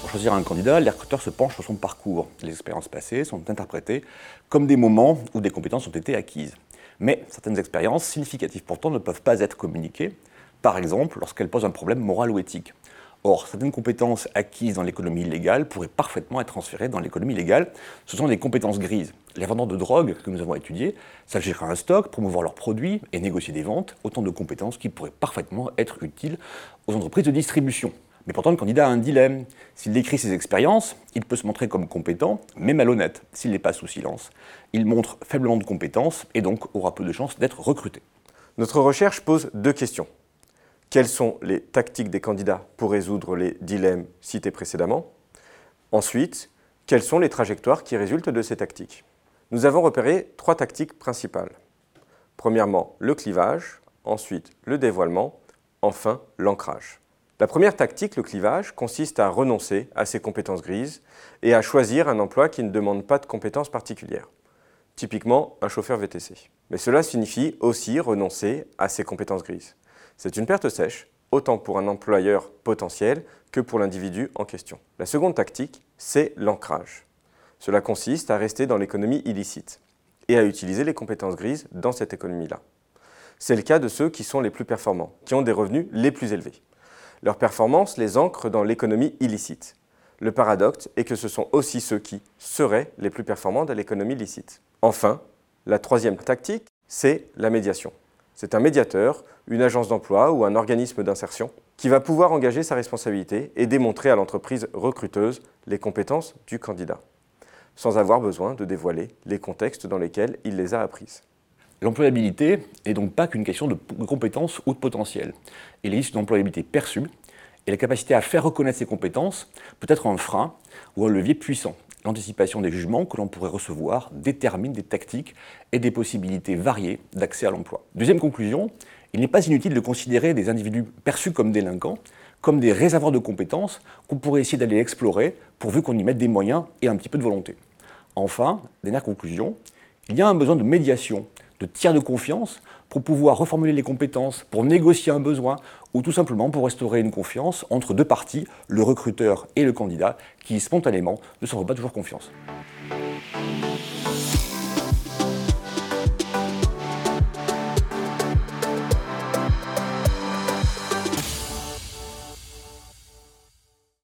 Pour choisir un candidat, les recruteurs se penchent sur son parcours. Les expériences passées sont interprétées comme des moments où des compétences ont été acquises. Mais certaines expériences, significatives pourtant, ne peuvent pas être communiquées, par exemple lorsqu'elles posent un problème moral ou éthique. Or, certaines compétences acquises dans l'économie illégale pourraient parfaitement être transférées dans l'économie légale. Ce sont des compétences grises. Les vendeurs de drogue que nous avons étudiés gérer un stock, promouvoir leurs produits et négocier des ventes, autant de compétences qui pourraient parfaitement être utiles aux entreprises de distribution. Mais pourtant, le candidat a un dilemme. S'il décrit ses expériences, il peut se montrer comme compétent, mais malhonnête s'il les passe sous silence. Il montre faiblement de compétences et donc aura peu de chances d'être recruté. Notre recherche pose deux questions. Quelles sont les tactiques des candidats pour résoudre les dilemmes cités précédemment? Ensuite, quelles sont les trajectoires qui résultent de ces tactiques? Nous avons repéré trois tactiques principales. Premièrement, le clivage, ensuite le dévoilement, enfin l'ancrage. La première tactique, le clivage, consiste à renoncer à ses compétences grises et à choisir un emploi qui ne demande pas de compétences particulières. Typiquement, un chauffeur VTC. Mais cela signifie aussi renoncer à ses compétences grises. C'est une perte sèche, autant pour un employeur potentiel que pour l'individu en question. La seconde tactique, c'est l'ancrage. Cela consiste à rester dans l'économie illicite et à utiliser les compétences grises dans cette économie-là. C'est le cas de ceux qui sont les plus performants, qui ont des revenus les plus élevés. Leur performance les ancre dans l'économie illicite. Le paradoxe est que ce sont aussi ceux qui seraient les plus performants dans l'économie licite. Enfin, la troisième tactique, c'est la médiation. C'est un médiateur, une agence d'emploi ou un organisme d'insertion qui va pouvoir engager sa responsabilité et démontrer à l'entreprise recruteuse les compétences du candidat, sans avoir besoin de dévoiler les contextes dans lesquels il les a apprises. L'employabilité n'est donc pas qu'une question de compétences ou de potentiel. Il existe une employabilité perçue, et la capacité à faire reconnaître ses compétences peut être un frein ou un levier puissant. L'anticipation des jugements que l'on pourrait recevoir détermine des tactiques et des possibilités variées d'accès à l'emploi. Deuxième conclusion, il n'est pas inutile de considérer des individus perçus comme délinquants comme des réservoirs de compétences qu'on pourrait essayer d'aller explorer pourvu qu'on y mette des moyens et un petit peu de volonté. Enfin, dernière conclusion, il y a un besoin de médiation de tiers de confiance pour pouvoir reformuler les compétences, pour négocier un besoin ou tout simplement pour restaurer une confiance entre deux parties, le recruteur et le candidat, qui spontanément ne s'en font pas toujours confiance.